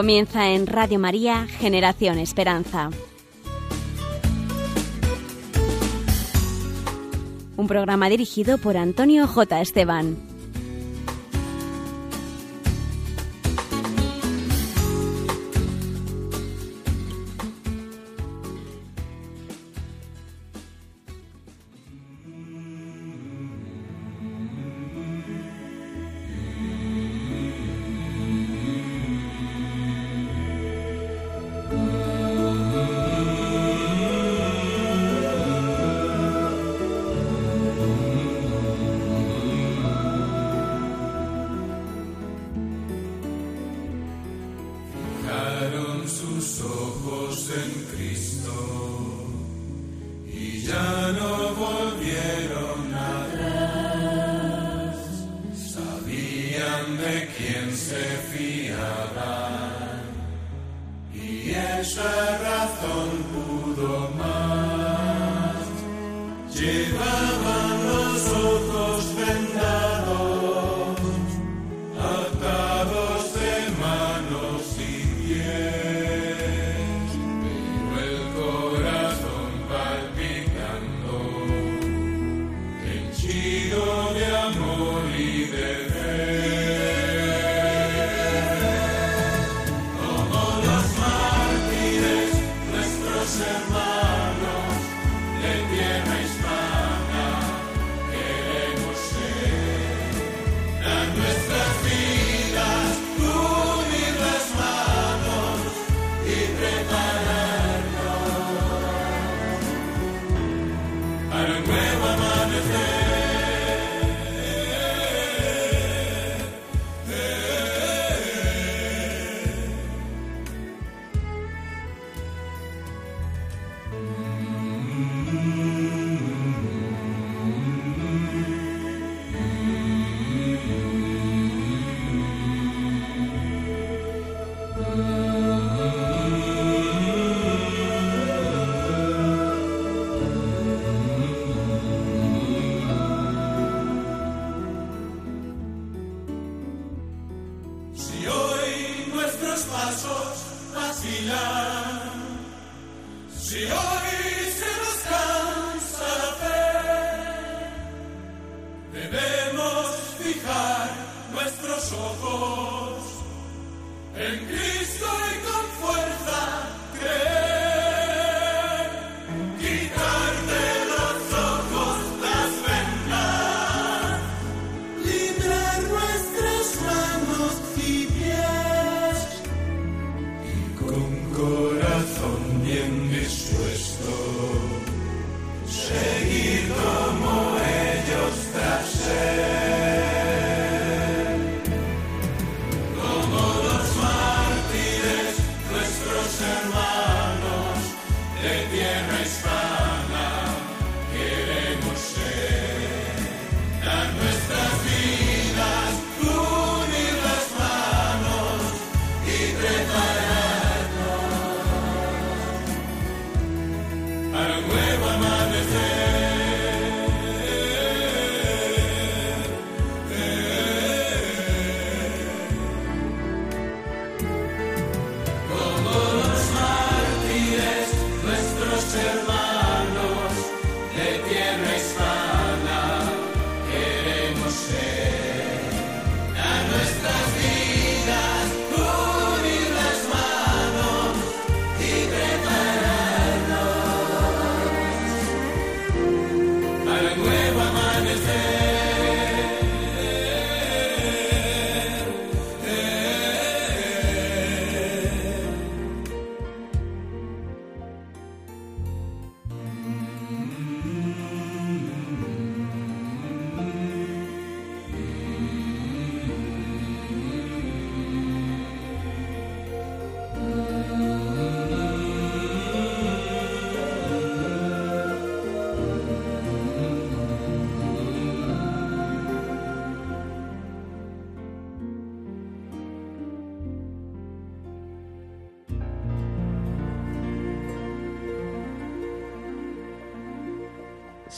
Comienza en Radio María Generación Esperanza. Un programa dirigido por Antonio J. Esteban.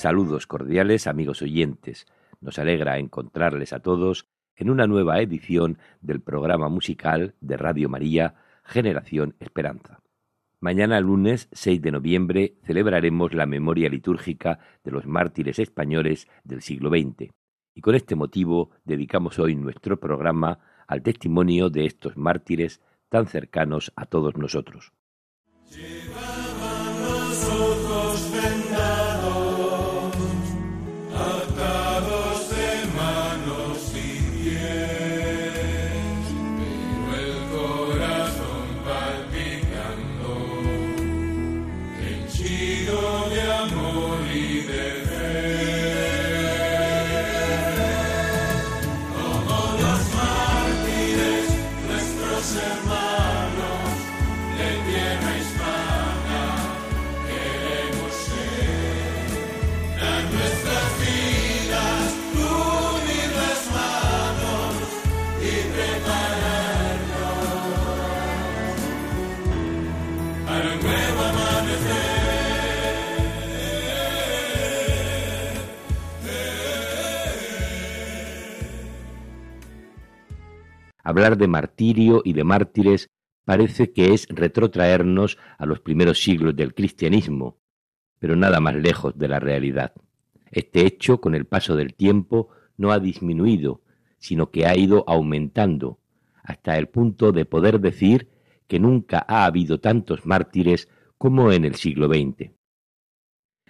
Saludos cordiales amigos oyentes. Nos alegra encontrarles a todos en una nueva edición del programa musical de Radio María Generación Esperanza. Mañana lunes 6 de noviembre celebraremos la memoria litúrgica de los mártires españoles del siglo XX y con este motivo dedicamos hoy nuestro programa al testimonio de estos mártires tan cercanos a todos nosotros. Hablar de martirio y de mártires parece que es retrotraernos a los primeros siglos del cristianismo, pero nada más lejos de la realidad. Este hecho, con el paso del tiempo, no ha disminuido, sino que ha ido aumentando, hasta el punto de poder decir que nunca ha habido tantos mártires como en el siglo XX.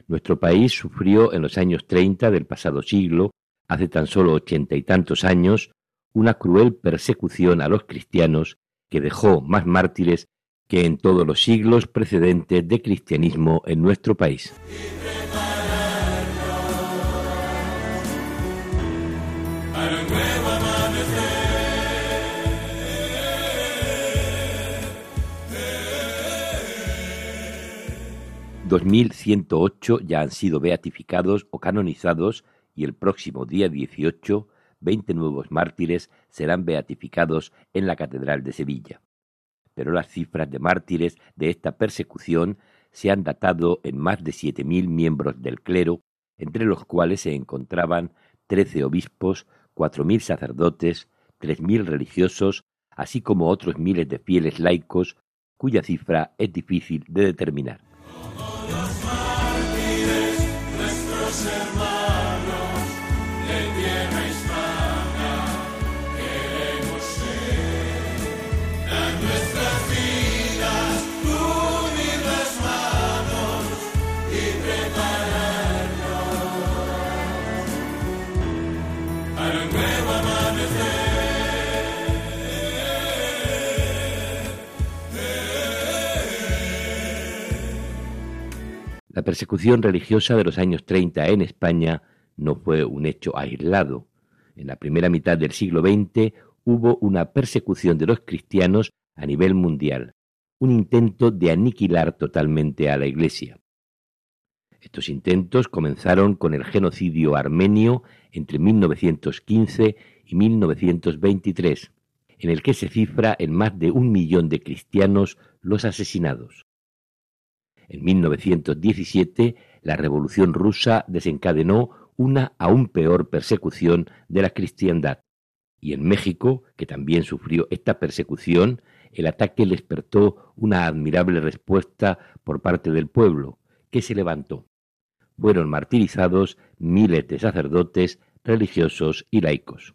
Nuestro país sufrió en los años treinta del pasado siglo, hace tan solo ochenta y tantos años, una cruel persecución a los cristianos que dejó más mártires que en todos los siglos precedentes de cristianismo en nuestro país. 2.108 ya han sido beatificados o canonizados y el próximo día 18 veinte nuevos mártires serán beatificados en la Catedral de Sevilla. Pero las cifras de mártires de esta persecución se han datado en más de siete mil miembros del clero, entre los cuales se encontraban trece obispos, cuatro mil sacerdotes, tres mil religiosos, así como otros miles de fieles laicos, cuya cifra es difícil de determinar. 'La persecución religiosa de los años 30 en España no fue un hecho aislado. En la primera mitad del siglo XX hubo una persecución de los cristianos a nivel mundial, un intento de aniquilar totalmente a la Iglesia. Estos intentos comenzaron con el genocidio armenio entre 1915 y 1923, en el que se cifra en más de un millón de cristianos los asesinados. En 1917, la Revolución rusa desencadenó una aún peor persecución de la cristiandad. Y en México, que también sufrió esta persecución, el ataque despertó una admirable respuesta por parte del pueblo, que se levantó. Fueron martirizados miles de sacerdotes, religiosos y laicos.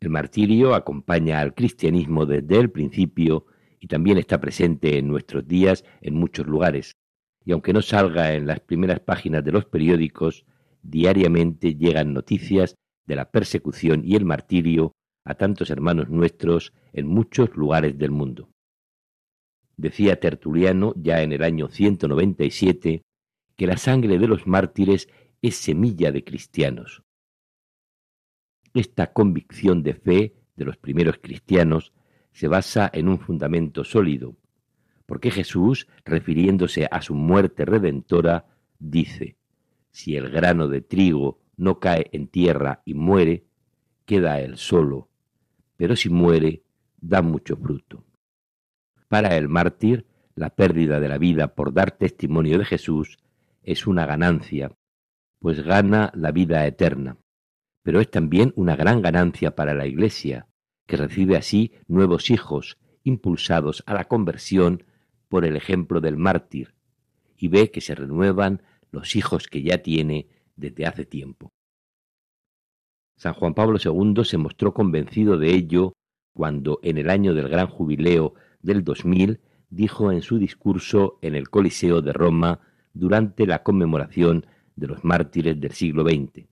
El martirio acompaña al cristianismo desde el principio y también está presente en nuestros días en muchos lugares. Y aunque no salga en las primeras páginas de los periódicos, diariamente llegan noticias de la persecución y el martirio a tantos hermanos nuestros en muchos lugares del mundo. Decía Tertuliano ya en el año 197 que la sangre de los mártires es semilla de cristianos. Esta convicción de fe de los primeros cristianos se basa en un fundamento sólido, porque Jesús, refiriéndose a su muerte redentora, dice, si el grano de trigo no cae en tierra y muere, queda él solo, pero si muere, da mucho fruto. Para el mártir, la pérdida de la vida por dar testimonio de Jesús es una ganancia, pues gana la vida eterna, pero es también una gran ganancia para la Iglesia, que recibe así nuevos hijos impulsados a la conversión por el ejemplo del mártir, y ve que se renuevan los hijos que ya tiene desde hace tiempo. San Juan Pablo II se mostró convencido de ello cuando, en el año del gran jubileo del 2000, dijo en su discurso en el Coliseo de Roma durante la conmemoración de los mártires del siglo XX.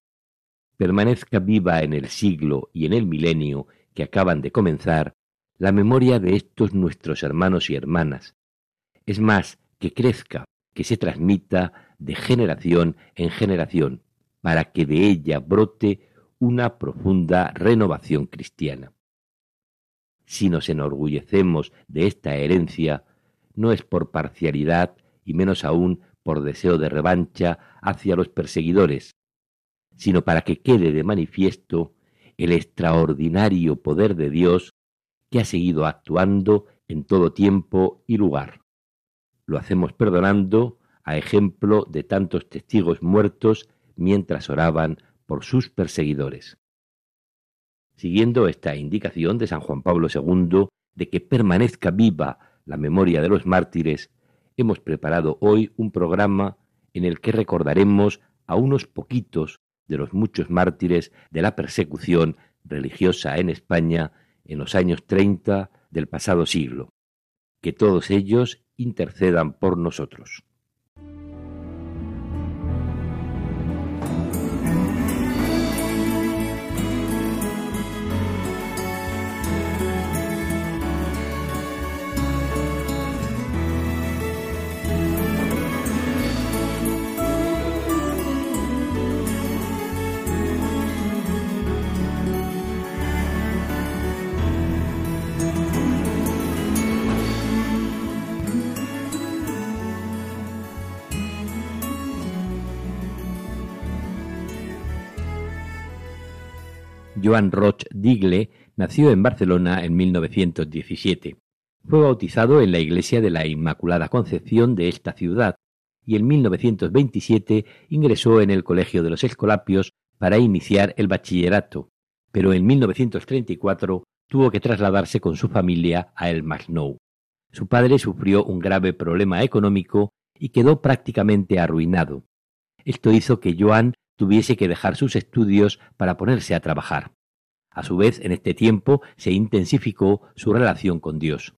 Permanezca viva en el siglo y en el milenio que acaban de comenzar la memoria de estos nuestros hermanos y hermanas. Es más, que crezca, que se transmita de generación en generación, para que de ella brote una profunda renovación cristiana. Si nos enorgullecemos de esta herencia, no es por parcialidad y menos aún por deseo de revancha hacia los perseguidores, sino para que quede de manifiesto el extraordinario poder de Dios que ha seguido actuando en todo tiempo y lugar. Lo hacemos perdonando a ejemplo de tantos testigos muertos mientras oraban por sus perseguidores. Siguiendo esta indicación de San Juan Pablo II de que permanezca viva la memoria de los mártires, hemos preparado hoy un programa en el que recordaremos a unos poquitos de los muchos mártires de la persecución religiosa en España en los años 30 del pasado siglo. Que todos ellos intercedan por nosotros. Joan Roch Digle nació en Barcelona en 1917. Fue bautizado en la iglesia de la Inmaculada Concepción de esta ciudad y en 1927 ingresó en el Colegio de los Escolapios para iniciar el bachillerato, pero en 1934 tuvo que trasladarse con su familia a El Masnou. Su padre sufrió un grave problema económico y quedó prácticamente arruinado. Esto hizo que Joan tuviese que dejar sus estudios para ponerse a trabajar. A su vez, en este tiempo se intensificó su relación con Dios.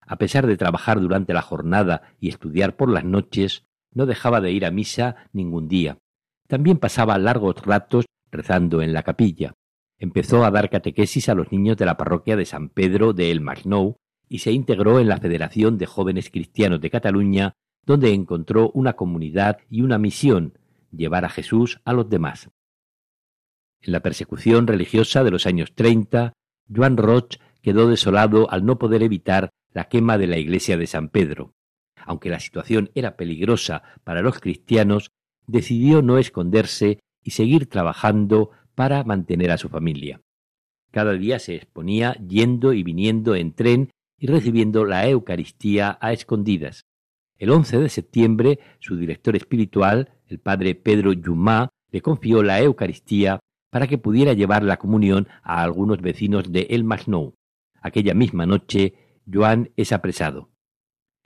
A pesar de trabajar durante la jornada y estudiar por las noches, no dejaba de ir a misa ningún día. También pasaba largos ratos rezando en la capilla. Empezó a dar catequesis a los niños de la parroquia de San Pedro de El Masnou y se integró en la Federación de Jóvenes Cristianos de Cataluña, donde encontró una comunidad y una misión, llevar a Jesús a los demás. En la persecución religiosa de los años treinta, Joan Roch quedó desolado al no poder evitar la quema de la iglesia de San Pedro. Aunque la situación era peligrosa para los cristianos, decidió no esconderse y seguir trabajando para mantener a su familia. Cada día se exponía yendo y viniendo en tren y recibiendo la Eucaristía a escondidas. El 11 de septiembre, su director espiritual, el padre Pedro Yumá, le confió la Eucaristía para que pudiera llevar la comunión a algunos vecinos de El Masnou. Aquella misma noche, Joan es apresado.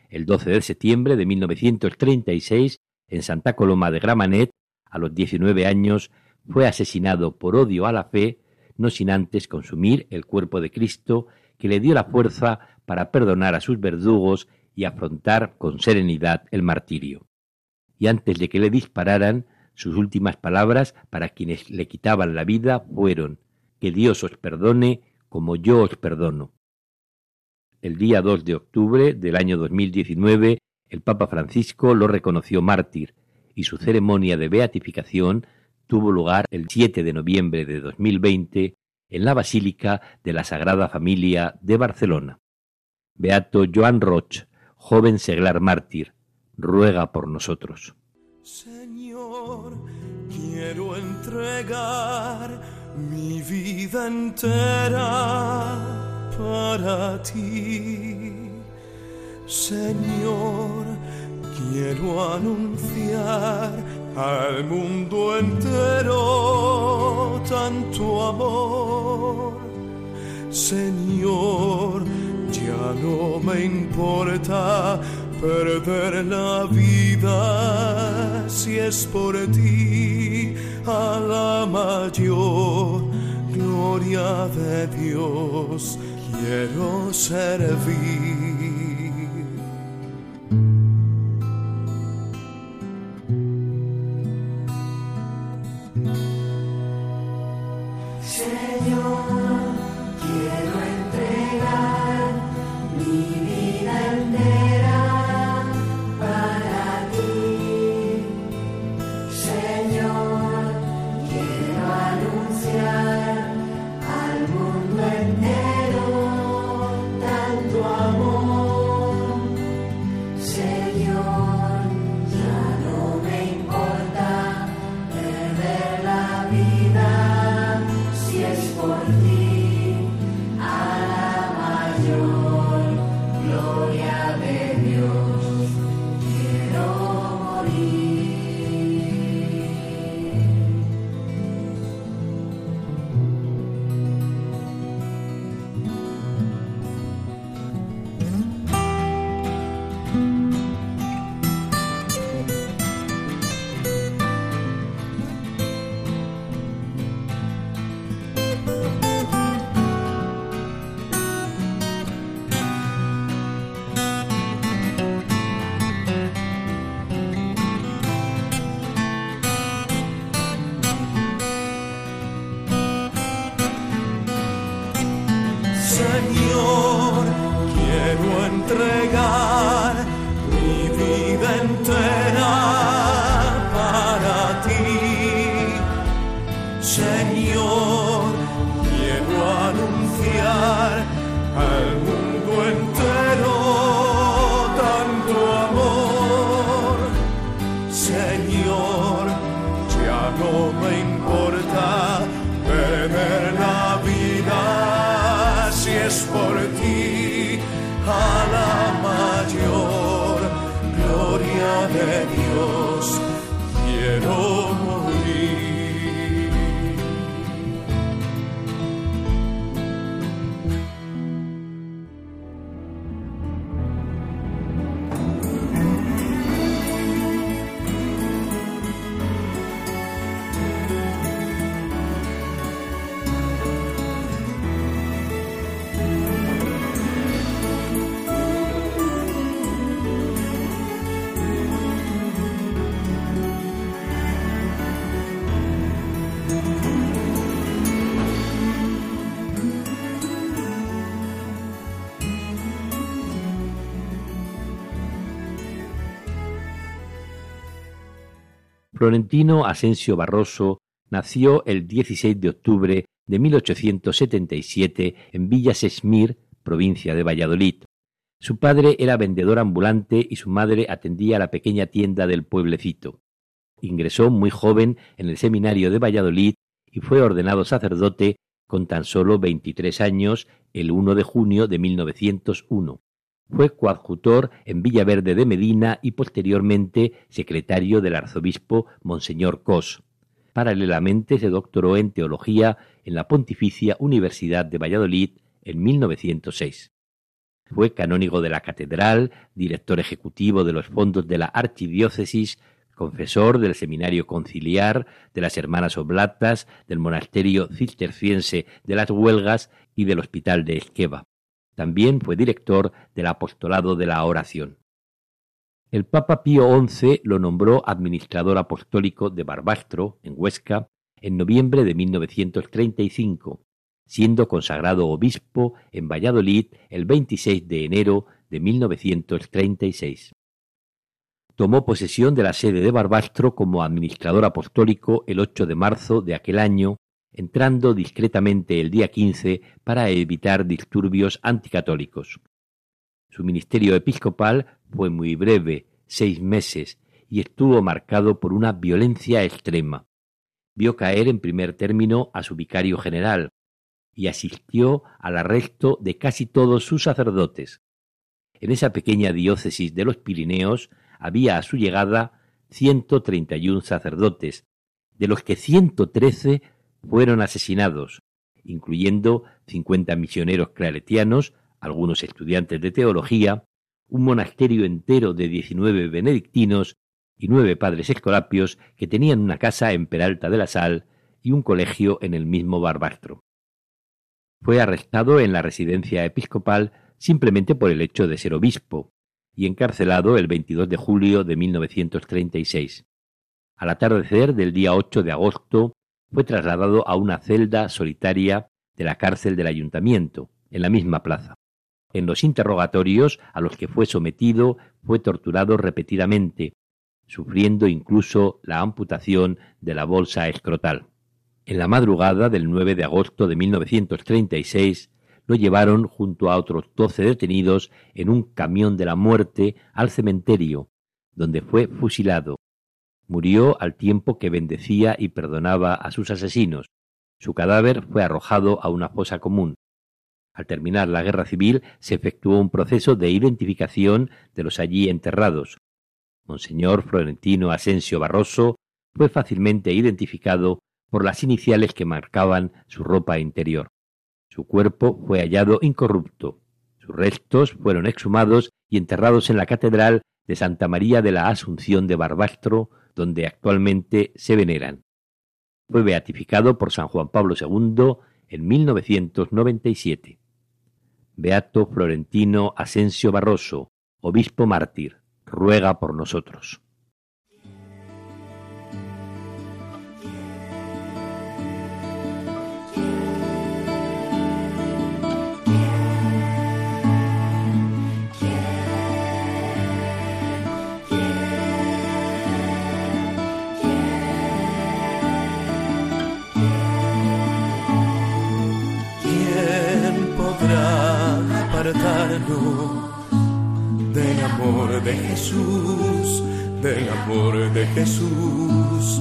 El 12 de septiembre de 1936, en Santa Coloma de Gramanet, a los 19 años, fue asesinado por odio a la fe, no sin antes consumir el cuerpo de Cristo, que le dio la fuerza para perdonar a sus verdugos y afrontar con serenidad el martirio. Y antes de que le dispararan, sus últimas palabras para quienes le quitaban la vida fueron Que Dios os perdone como yo os perdono. El día 2 de octubre del año 2019, el Papa Francisco lo reconoció mártir y su ceremonia de beatificación tuvo lugar el 7 de noviembre de 2020 en la Basílica de la Sagrada Familia de Barcelona. Beato Joan Roch, joven seglar mártir, ruega por nosotros. Señor, quiero entregar mi vida entera para ti. Señor, quiero anunciar al mundo entero tanto amor. Señor, ya no me importa perder la vida si es por ti a la mayor gloria de Dios quiero servir. that Florentino Asensio Barroso nació el 16 de octubre de 1877 en Villa Sesmir, provincia de Valladolid. Su padre era vendedor ambulante y su madre atendía la pequeña tienda del pueblecito. Ingresó muy joven en el seminario de Valladolid y fue ordenado sacerdote con tan solo 23 años el 1 de junio de 1901. Fue coadjutor en Villaverde de Medina y posteriormente secretario del arzobispo Monseñor Cos. Paralelamente se doctoró en teología en la Pontificia Universidad de Valladolid en 1906. Fue canónigo de la catedral, director ejecutivo de los fondos de la archidiócesis, confesor del seminario conciliar, de las hermanas oblatas, del monasterio cisterciense de las Huelgas y del hospital de Esqueva. También fue director del apostolado de la oración. El Papa Pío XI lo nombró administrador apostólico de Barbastro, en Huesca, en noviembre de 1935, siendo consagrado obispo en Valladolid el 26 de enero de 1936. Tomó posesión de la sede de Barbastro como administrador apostólico el 8 de marzo de aquel año entrando discretamente el día 15 para evitar disturbios anticatólicos. Su ministerio episcopal fue muy breve, seis meses, y estuvo marcado por una violencia extrema. Vio caer en primer término a su vicario general y asistió al arresto de casi todos sus sacerdotes. En esa pequeña diócesis de los Pirineos había a su llegada ciento treinta y un sacerdotes, de los que ciento trece fueron asesinados, incluyendo cincuenta misioneros claretianos, algunos estudiantes de teología, un monasterio entero de 19 benedictinos y nueve padres escolapios que tenían una casa en Peralta de la Sal y un colegio en el mismo Barbastro. Fue arrestado en la residencia episcopal simplemente por el hecho de ser obispo y encarcelado el 22 de julio de 1936. Al atardecer del día 8 de agosto fue trasladado a una celda solitaria de la cárcel del ayuntamiento, en la misma plaza. En los interrogatorios a los que fue sometido fue torturado repetidamente, sufriendo incluso la amputación de la bolsa escrotal. En la madrugada del 9 de agosto de 1936 lo llevaron junto a otros doce detenidos en un camión de la muerte al cementerio, donde fue fusilado. Murió al tiempo que bendecía y perdonaba a sus asesinos. Su cadáver fue arrojado a una fosa común. Al terminar la guerra civil se efectuó un proceso de identificación de los allí enterrados. Monseñor Florentino Asensio Barroso fue fácilmente identificado por las iniciales que marcaban su ropa interior. Su cuerpo fue hallado incorrupto. Sus restos fueron exhumados y enterrados en la Catedral de Santa María de la Asunción de Barbastro, donde actualmente se veneran. Fue beatificado por San Juan Pablo II en 1997. Beato Florentino Asensio Barroso, obispo mártir, ruega por nosotros. Del amor de Jesús, del amor de Jesús.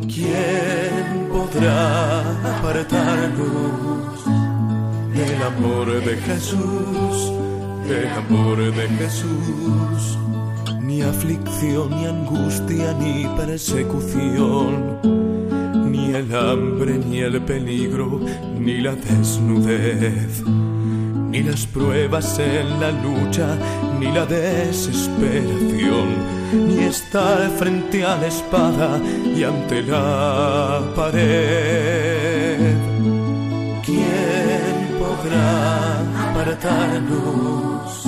¿Quién podrá apartarnos del amor de Jesús, del amor de Jesús? Ni aflicción, ni angustia, ni persecución, ni el hambre, ni el peligro, ni la desnudez ni las pruebas en la lucha, ni la desesperación, ni estar frente a la espada y ante la pared. ¿Quién podrá apartarnos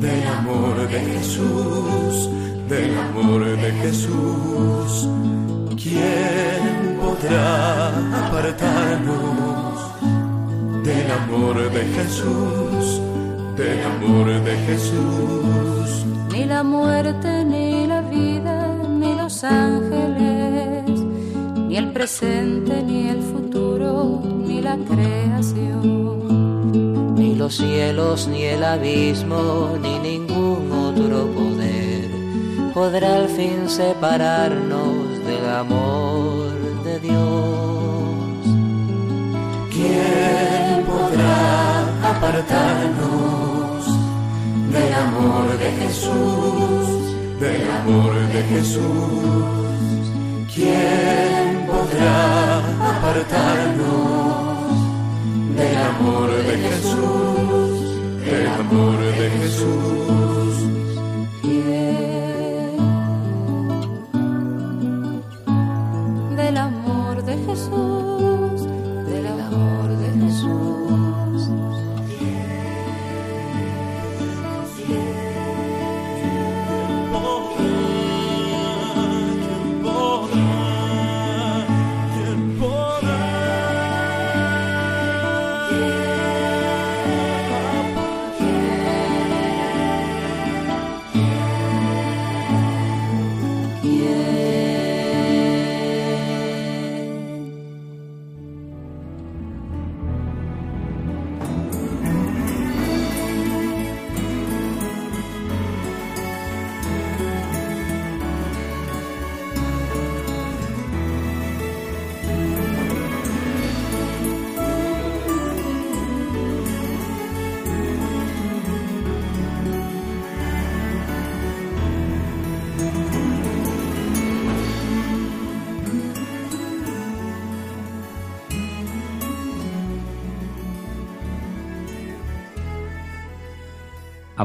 del amor de Jesús, del amor de Jesús? ¿Quién podrá apartarnos? Del amor de Jesús, del amor de Jesús. Ni la muerte, ni la vida, ni los ángeles, ni el presente, ni el futuro, ni la creación. Ni los cielos, ni el abismo, ni ningún otro poder podrá al fin separarnos del amor de Dios. ¿Quién apartarnos del amor de Jesús, del amor de Jesús. ¿Quién podrá apartarnos del amor de Jesús, del amor de Jesús? Del amor de Jesús,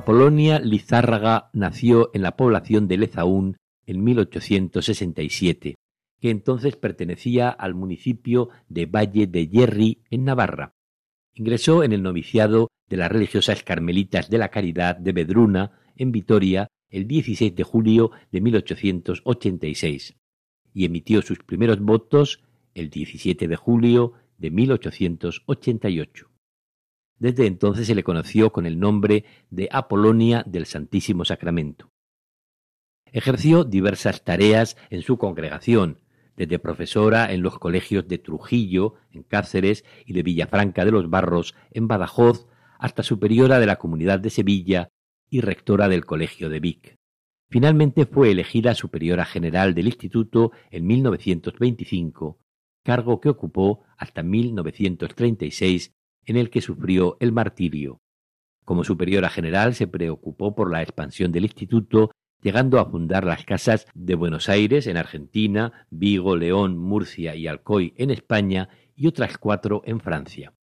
Apolonia Lizárraga nació en la población de Lezaún en 1867, que entonces pertenecía al municipio de Valle de Yerri, en Navarra. Ingresó en el noviciado de las religiosas carmelitas de la Caridad de Bedruna, en Vitoria, el 16 de julio de 1886, y emitió sus primeros votos el 17 de julio de 1888. Desde entonces se le conoció con el nombre de Apolonia del Santísimo Sacramento. Ejerció diversas tareas en su congregación, desde profesora en los colegios de Trujillo, en Cáceres, y de Villafranca de los Barros, en Badajoz, hasta superiora de la Comunidad de Sevilla y rectora del Colegio de Vic. Finalmente fue elegida superiora general del Instituto en 1925, cargo que ocupó hasta 1936 en el que sufrió el martirio. Como superiora general se preocupó por la expansión del instituto, llegando a fundar las casas de Buenos Aires en Argentina, Vigo, León, Murcia y Alcoy en España y otras cuatro en Francia.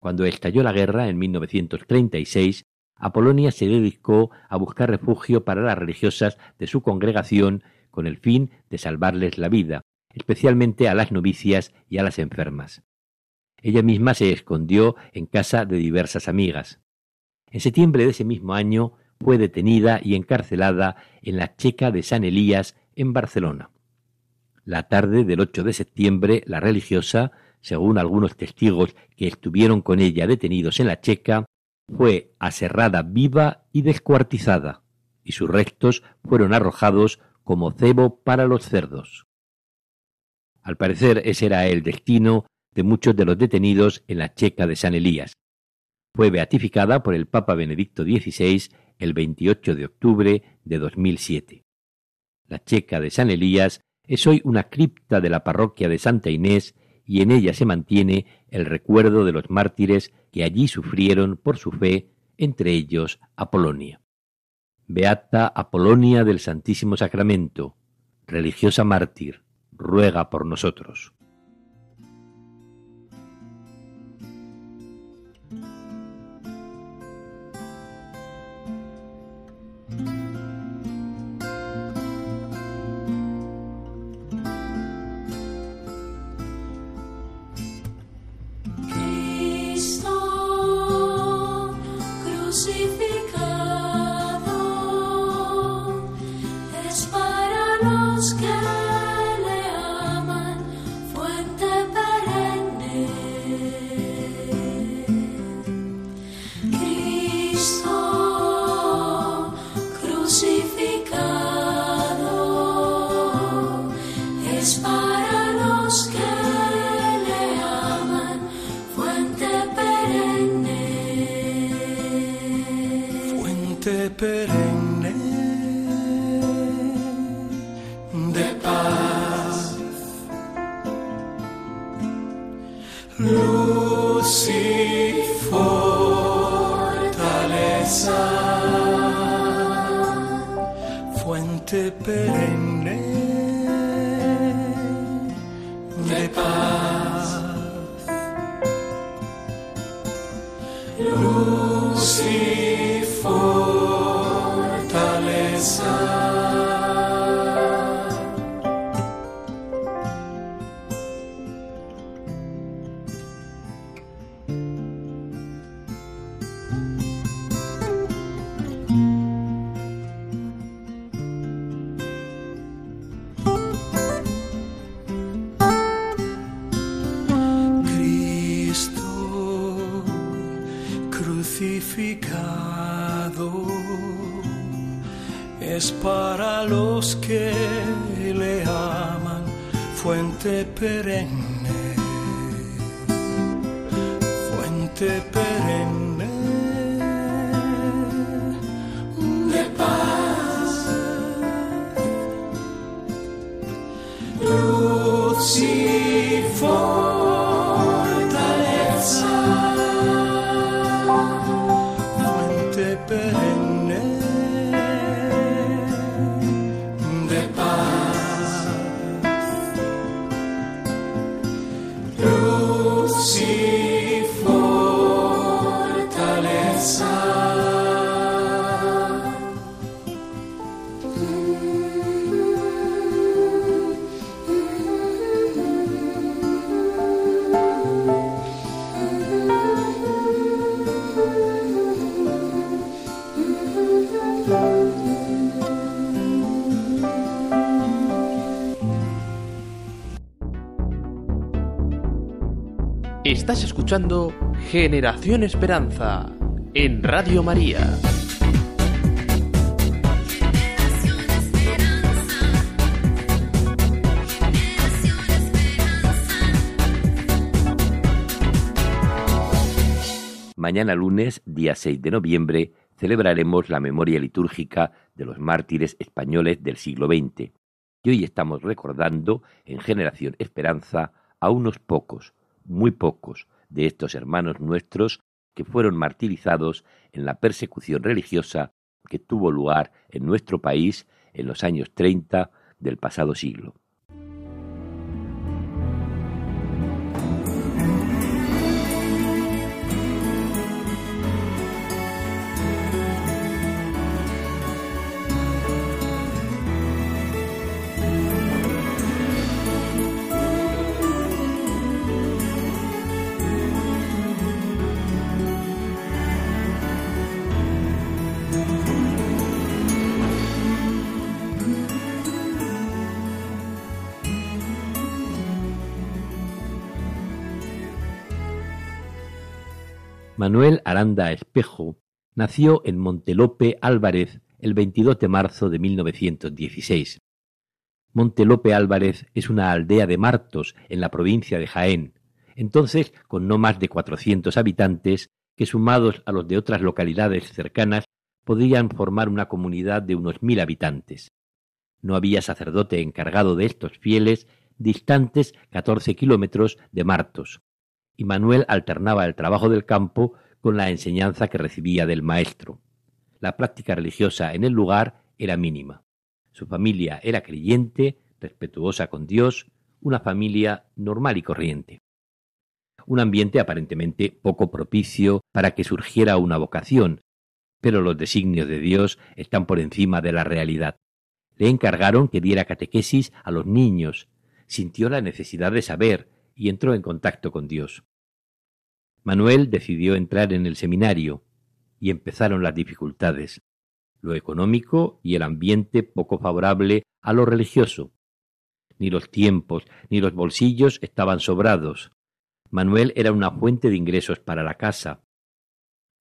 Cuando estalló la guerra en 1936, Apolonia se dedicó a buscar refugio para las religiosas de su congregación con el fin de salvarles la vida, especialmente a las novicias y a las enfermas. Ella misma se escondió en casa de diversas amigas. En septiembre de ese mismo año fue detenida y encarcelada en la Checa de San Elías, en Barcelona. La tarde del 8 de septiembre, la religiosa, según algunos testigos que estuvieron con ella detenidos en la Checa, fue aserrada viva y descuartizada, y sus restos fueron arrojados como cebo para los cerdos. Al parecer ese era el destino de muchos de los detenidos en la Checa de San Elías. Fue beatificada por el Papa Benedicto XVI el 28 de octubre de 2007. La Checa de San Elías es hoy una cripta de la parroquia de Santa Inés y en ella se mantiene el recuerdo de los mártires que allí sufrieron por su fe, entre ellos Apolonia. Beata Apolonia del Santísimo Sacramento, religiosa mártir, ruega por nosotros. Es para los que le aman, fuente perenne, fuente perenne de paz, luz y escuchando Generación Esperanza en Radio María. Mañana lunes, día 6 de noviembre, celebraremos la memoria litúrgica de los mártires españoles del siglo XX. Y hoy estamos recordando en Generación Esperanza a unos pocos, muy pocos, de estos hermanos nuestros que fueron martirizados en la persecución religiosa que tuvo lugar en nuestro país en los años 30 del pasado siglo. Manuel Aranda Espejo nació en Montelope Álvarez el 22 de marzo de 1916. Montelope Álvarez es una aldea de Martos en la provincia de Jaén, entonces con no más de 400 habitantes que sumados a los de otras localidades cercanas podrían formar una comunidad de unos mil habitantes. No había sacerdote encargado de estos fieles distantes 14 kilómetros de Martos y Manuel alternaba el trabajo del campo con la enseñanza que recibía del maestro. La práctica religiosa en el lugar era mínima. Su familia era creyente, respetuosa con Dios, una familia normal y corriente. Un ambiente aparentemente poco propicio para que surgiera una vocación, pero los designios de Dios están por encima de la realidad. Le encargaron que diera catequesis a los niños, sintió la necesidad de saber, y entró en contacto con Dios. Manuel decidió entrar en el seminario y empezaron las dificultades, lo económico y el ambiente poco favorable a lo religioso. Ni los tiempos ni los bolsillos estaban sobrados. Manuel era una fuente de ingresos para la casa.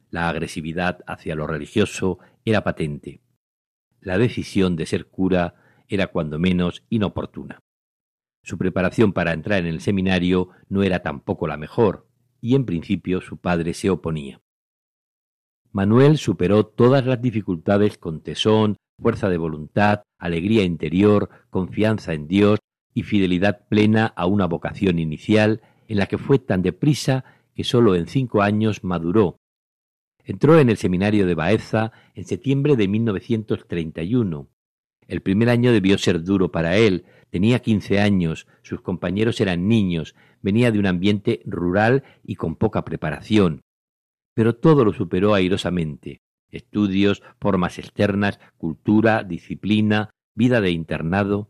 La agresividad hacia lo religioso era patente. La decisión de ser cura era cuando menos inoportuna. Su preparación para entrar en el seminario no era tampoco la mejor, y en principio su padre se oponía. Manuel superó todas las dificultades con tesón, fuerza de voluntad, alegría interior, confianza en Dios y fidelidad plena a una vocación inicial en la que fue tan deprisa que sólo en cinco años maduró. Entró en el seminario de Baeza en septiembre de 1931. El primer año debió ser duro para él, Tenía quince años, sus compañeros eran niños, venía de un ambiente rural y con poca preparación. Pero todo lo superó airosamente. Estudios, formas externas, cultura, disciplina, vida de internado.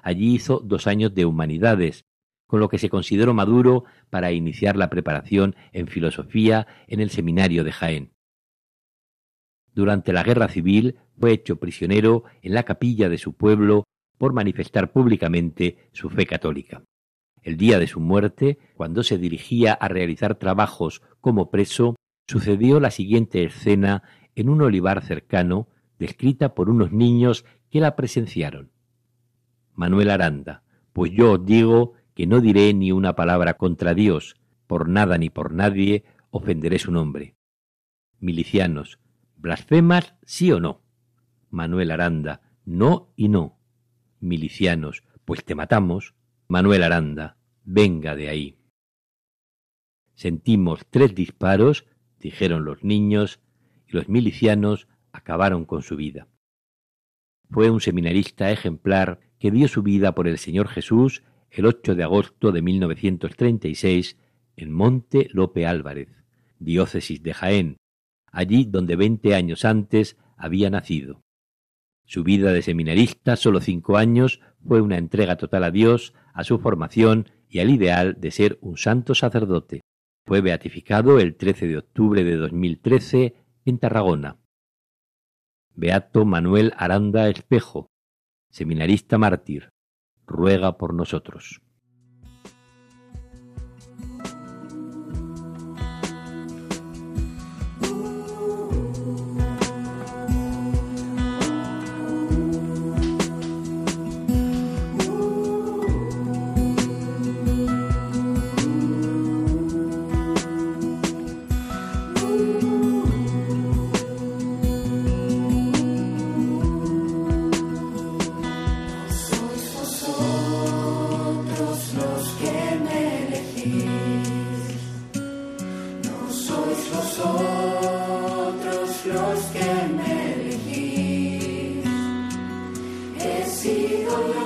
Allí hizo dos años de humanidades, con lo que se consideró maduro para iniciar la preparación en filosofía en el seminario de Jaén. Durante la guerra civil fue hecho prisionero en la capilla de su pueblo por manifestar públicamente su fe católica. El día de su muerte, cuando se dirigía a realizar trabajos como preso, sucedió la siguiente escena en un olivar cercano, descrita por unos niños que la presenciaron. Manuel Aranda, pues yo os digo que no diré ni una palabra contra Dios, por nada ni por nadie ofenderé su nombre. Milicianos, ¿blasfemas sí o no? Manuel Aranda, no y no milicianos, pues te matamos, Manuel Aranda, venga de ahí. Sentimos tres disparos, dijeron los niños, y los milicianos acabaron con su vida. Fue un seminarista ejemplar que dio su vida por el Señor Jesús el 8 de agosto de 1936 en Monte Lope Álvarez, diócesis de Jaén, allí donde veinte años antes había nacido. Su vida de seminarista, solo cinco años, fue una entrega total a Dios, a su formación y al ideal de ser un santo sacerdote. Fue beatificado el 13 de octubre de 2013 en Tarragona. Beato Manuel Aranda Espejo, seminarista mártir, ruega por nosotros. sois vosotros los que me elegís. He sido yo.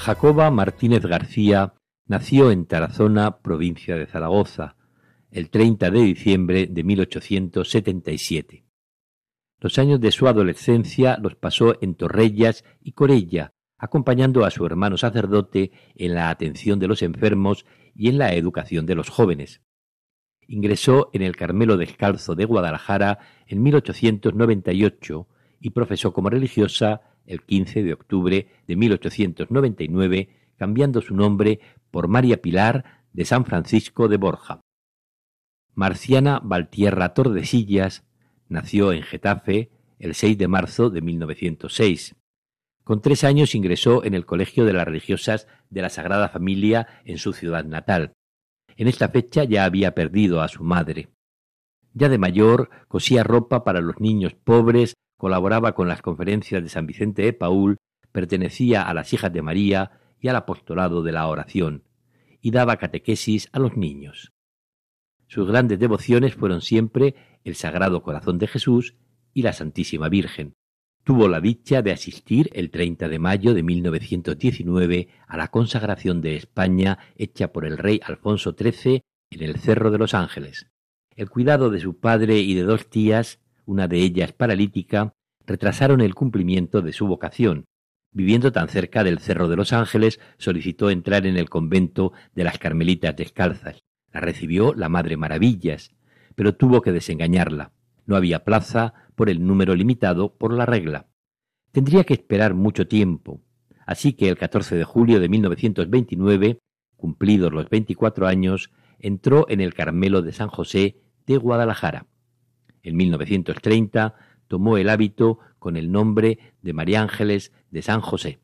Jacoba Martínez García nació en Tarazona, provincia de Zaragoza, el 30 de diciembre de 1877. Los años de su adolescencia los pasó en Torrellas y Corella, acompañando a su hermano sacerdote en la atención de los enfermos y en la educación de los jóvenes. Ingresó en el Carmelo Descalzo de Guadalajara en 1898 y profesó como religiosa el 15 de octubre de 1899, cambiando su nombre por María Pilar de San Francisco de Borja. Marciana Valtierra Tordesillas nació en Getafe el 6 de marzo de 1906. Con tres años ingresó en el Colegio de las Religiosas de la Sagrada Familia en su ciudad natal. En esta fecha ya había perdido a su madre. Ya de mayor cosía ropa para los niños pobres colaboraba con las conferencias de San Vicente de Paul, pertenecía a las Hijas de María y al apostolado de la oración, y daba catequesis a los niños. Sus grandes devociones fueron siempre el Sagrado Corazón de Jesús y la Santísima Virgen. Tuvo la dicha de asistir el 30 de mayo de 1919 a la consagración de España hecha por el rey Alfonso XIII en el Cerro de los Ángeles. El cuidado de su padre y de dos tías una de ellas paralítica, retrasaron el cumplimiento de su vocación. Viviendo tan cerca del Cerro de los Ángeles, solicitó entrar en el convento de las Carmelitas Descalzas. La recibió la Madre Maravillas, pero tuvo que desengañarla. No había plaza por el número limitado por la regla. Tendría que esperar mucho tiempo, así que el 14 de julio de 1929, cumplidos los 24 años, entró en el Carmelo de San José de Guadalajara. En 1930 tomó el hábito con el nombre de María Ángeles de San José.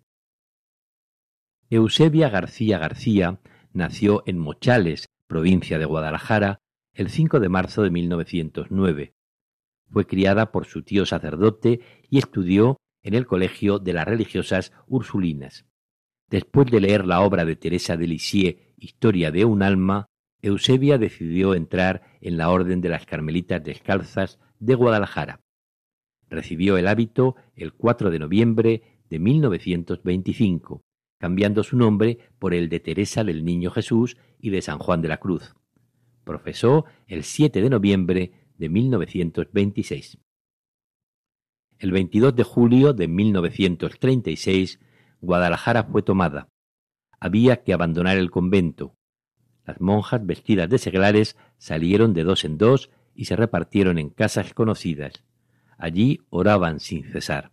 Eusebia García García nació en Mochales, provincia de Guadalajara, el 5 de marzo de 1909. Fue criada por su tío sacerdote y estudió en el Colegio de las Religiosas Ursulinas. Después de leer la obra de Teresa de Lisieux, Historia de un alma, Eusebia decidió entrar en la Orden de las Carmelitas Descalzas de Guadalajara. Recibió el hábito el 4 de noviembre de 1925, cambiando su nombre por el de Teresa del Niño Jesús y de San Juan de la Cruz. Profesó el 7 de noviembre de 1926. El 22 de julio de 1936, Guadalajara fue tomada. Había que abandonar el convento. Las monjas vestidas de seglares salieron de dos en dos y se repartieron en casas conocidas. Allí oraban sin cesar.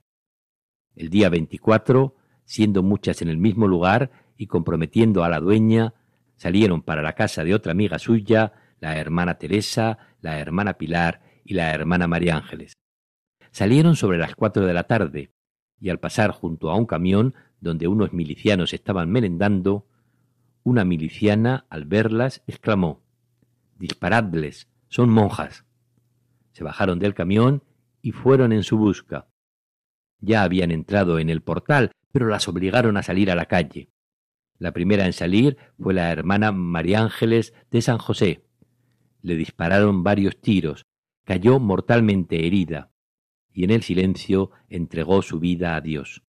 El día 24, siendo muchas en el mismo lugar y comprometiendo a la dueña, salieron para la casa de otra amiga suya, la hermana Teresa, la hermana Pilar y la hermana María Ángeles. Salieron sobre las cuatro de la tarde, y al pasar junto a un camión donde unos milicianos estaban merendando, una miliciana, al verlas, exclamó Disparadles, son monjas. Se bajaron del camión y fueron en su busca. Ya habían entrado en el portal, pero las obligaron a salir a la calle. La primera en salir fue la hermana María Ángeles de San José. Le dispararon varios tiros, cayó mortalmente herida, y en el silencio entregó su vida a Dios.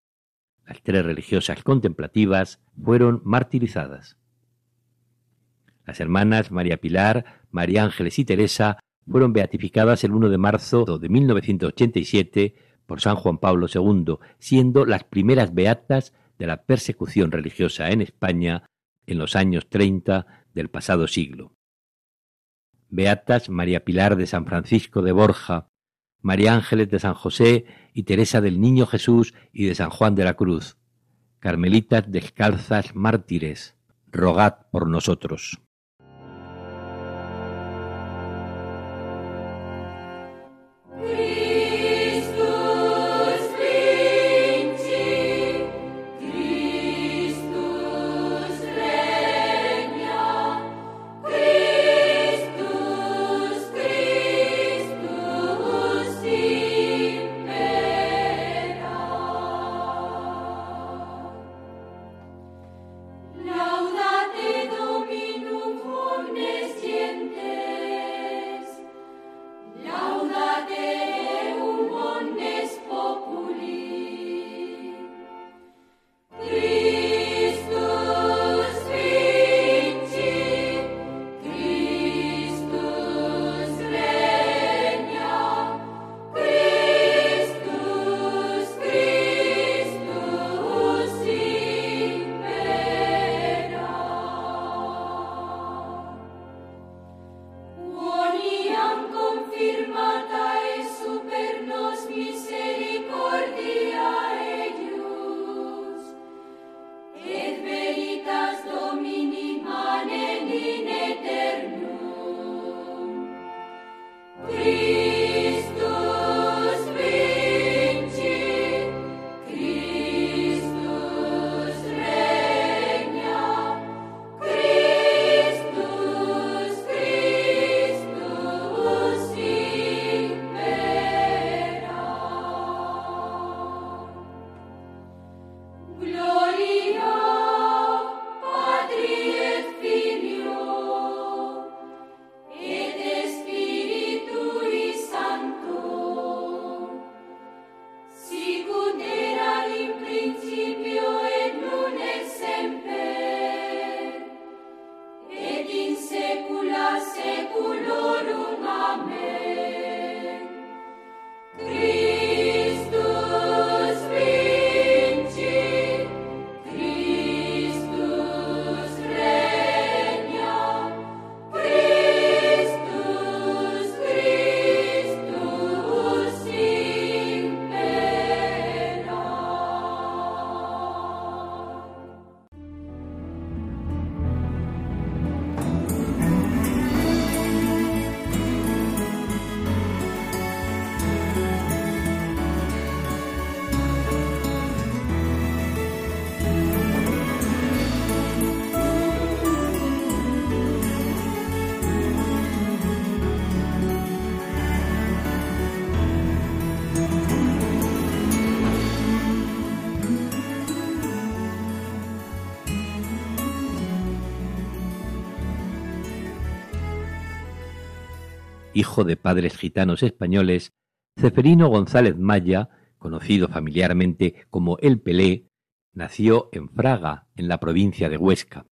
Las tres religiosas contemplativas fueron martirizadas. Las hermanas María Pilar, María Ángeles y Teresa fueron beatificadas el 1 de marzo de 1987 por San Juan Pablo II, siendo las primeras beatas de la persecución religiosa en España en los años 30 del pasado siglo. Beatas María Pilar de San Francisco de Borja, María Ángeles de San José y Teresa del Niño Jesús y de San Juan de la Cruz, Carmelitas descalzas mártires, rogad por nosotros. We. Hijo de padres gitanos españoles, Ceferino González Maya, conocido familiarmente como El Pelé, nació en Fraga, en la provincia de Huesca,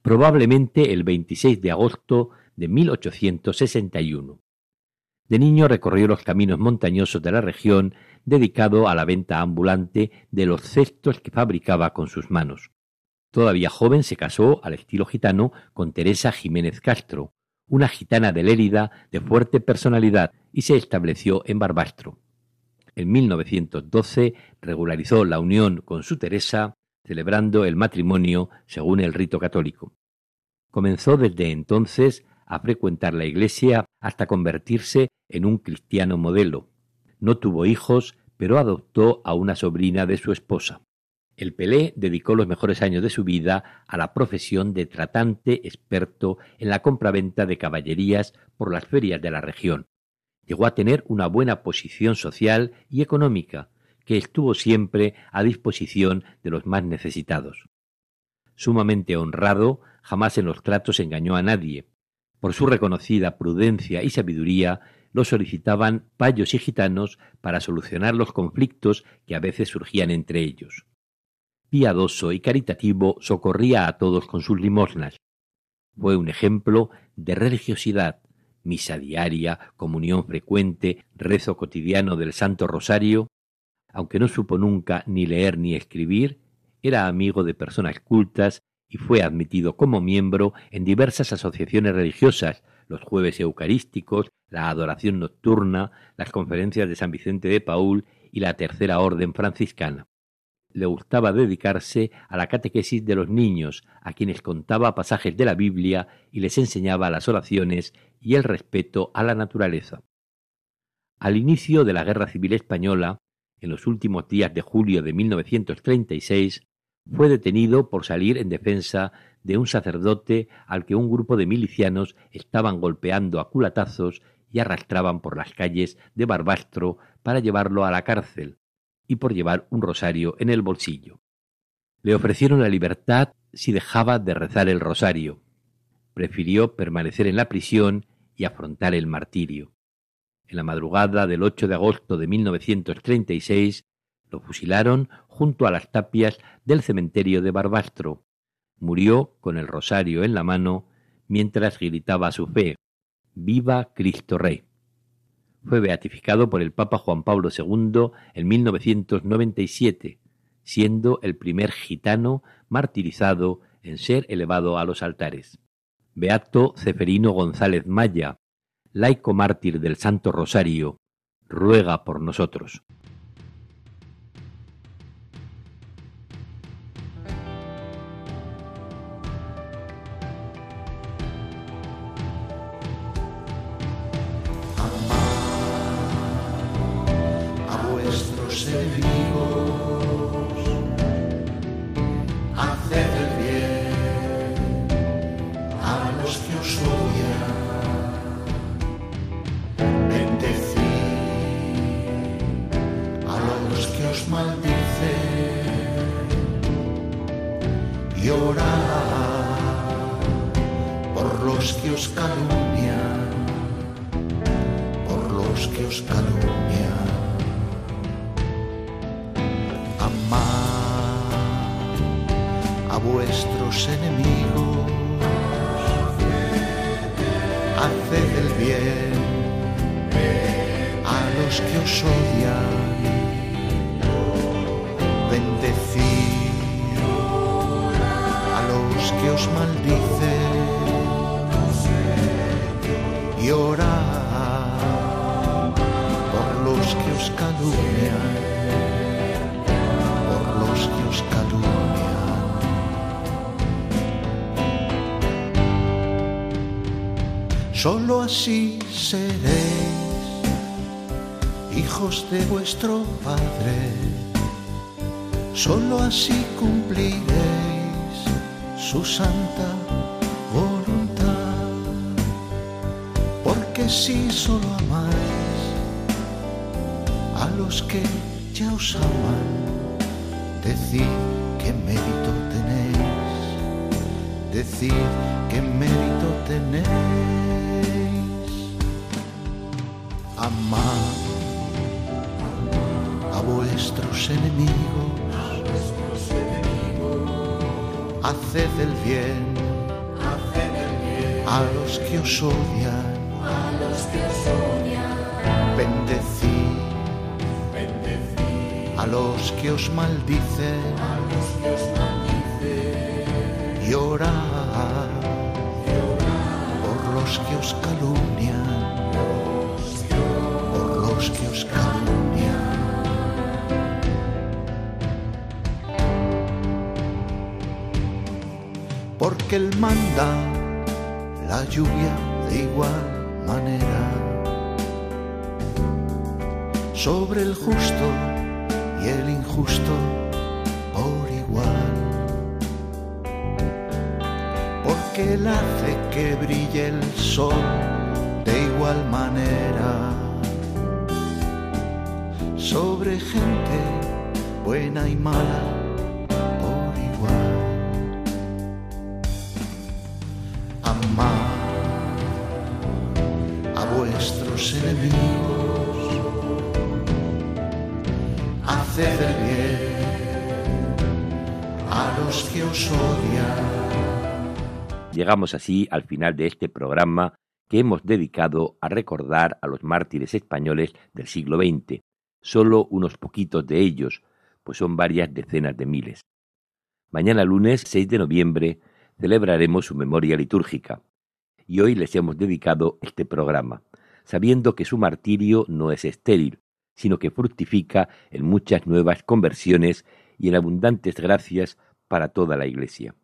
probablemente el 26 de agosto de 1861. De niño recorrió los caminos montañosos de la región dedicado a la venta ambulante de los cestos que fabricaba con sus manos. Todavía joven se casó al estilo gitano con Teresa Jiménez Castro, una gitana de Lérida de fuerte personalidad, y se estableció en Barbastro. En 1912 regularizó la unión con su Teresa, celebrando el matrimonio según el rito católico. Comenzó desde entonces a frecuentar la iglesia hasta convertirse en un cristiano modelo. No tuvo hijos, pero adoptó a una sobrina de su esposa. El Pelé dedicó los mejores años de su vida a la profesión de tratante experto en la compraventa de caballerías por las ferias de la región. Llegó a tener una buena posición social y económica, que estuvo siempre a disposición de los más necesitados. Sumamente honrado, jamás en los tratos engañó a nadie. Por su reconocida prudencia y sabiduría, lo solicitaban payos y gitanos para solucionar los conflictos que a veces surgían entre ellos. Piadoso y caritativo, socorría a todos con sus limosnas. Fue un ejemplo de religiosidad, misa diaria, comunión frecuente, rezo cotidiano del Santo Rosario. Aunque no supo nunca ni leer ni escribir, era amigo de personas cultas y fue admitido como miembro en diversas asociaciones religiosas, los jueves eucarísticos, la adoración nocturna, las conferencias de San Vicente de Paul y la Tercera Orden franciscana. Le gustaba dedicarse a la catequesis de los niños, a quienes contaba pasajes de la Biblia y les enseñaba las oraciones y el respeto a la naturaleza. Al inicio de la Guerra Civil Española, en los últimos días de julio de 1936, fue detenido por salir en defensa de un sacerdote al que un grupo de milicianos estaban golpeando a culatazos y arrastraban por las calles de Barbastro para llevarlo a la cárcel y por llevar un rosario en el bolsillo. Le ofrecieron la libertad si dejaba de rezar el rosario. Prefirió permanecer en la prisión y afrontar el martirio. En la madrugada del 8 de agosto de 1936 lo fusilaron junto a las tapias del cementerio de Barbastro. Murió con el rosario en la mano mientras gritaba su fe, Viva Cristo Rey. Fue beatificado por el Papa Juan Pablo II en 1997, siendo el primer gitano martirizado en ser elevado a los altares. Beato Ceferino González Maya, laico mártir del Santo Rosario, ruega por nosotros. saving Solo así seréis hijos de vuestro Padre. Solo así cumpliréis su santa voluntad. Porque si solo amáis a los que ya os aman, decid qué mérito tenéis. Decid qué mérito tenéis. A vuestros enemigos, haced el bien a los que os odian, bendecid a los que os maldicen, y orad Porque Él manda la lluvia de igual manera sobre el justo y el injusto por igual. Porque Él hace que brille el sol de igual manera sobre gente buena y mala haced bien a los que os odian. Llegamos así al final de este programa que hemos dedicado a recordar a los mártires españoles del siglo XX, solo unos poquitos de ellos, pues son varias decenas de miles. Mañana lunes 6 de noviembre celebraremos su memoria litúrgica, y hoy les hemos dedicado este programa, sabiendo que su martirio no es estéril, sino que fructifica en muchas nuevas conversiones y en abundantes gracias para toda la Iglesia.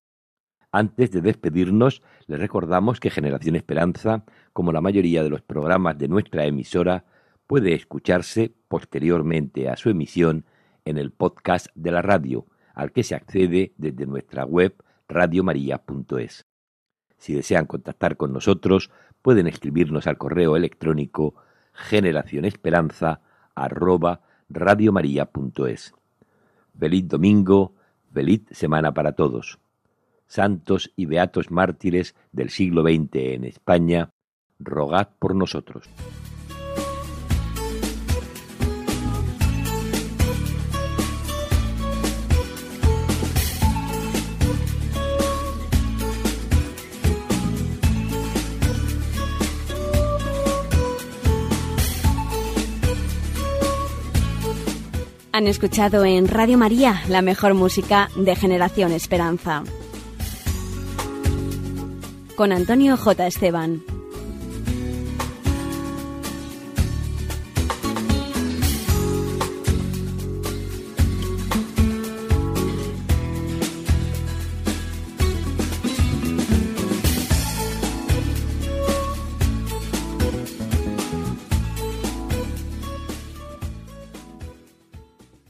Antes de despedirnos, les recordamos que Generación Esperanza, como la mayoría de los programas de nuestra emisora, puede escucharse posteriormente a su emisión en el podcast de la radio, al que se accede desde nuestra web radiomaria.es. Si desean contactar con nosotros, pueden escribirnos al correo electrónico generacionesperanza@radiomaria.es. Feliz domingo, feliz semana para todos. Santos y beatos mártires del siglo XX en España, rogad por nosotros. Han escuchado en Radio María la mejor música de Generación Esperanza. Con Antonio J. Esteban.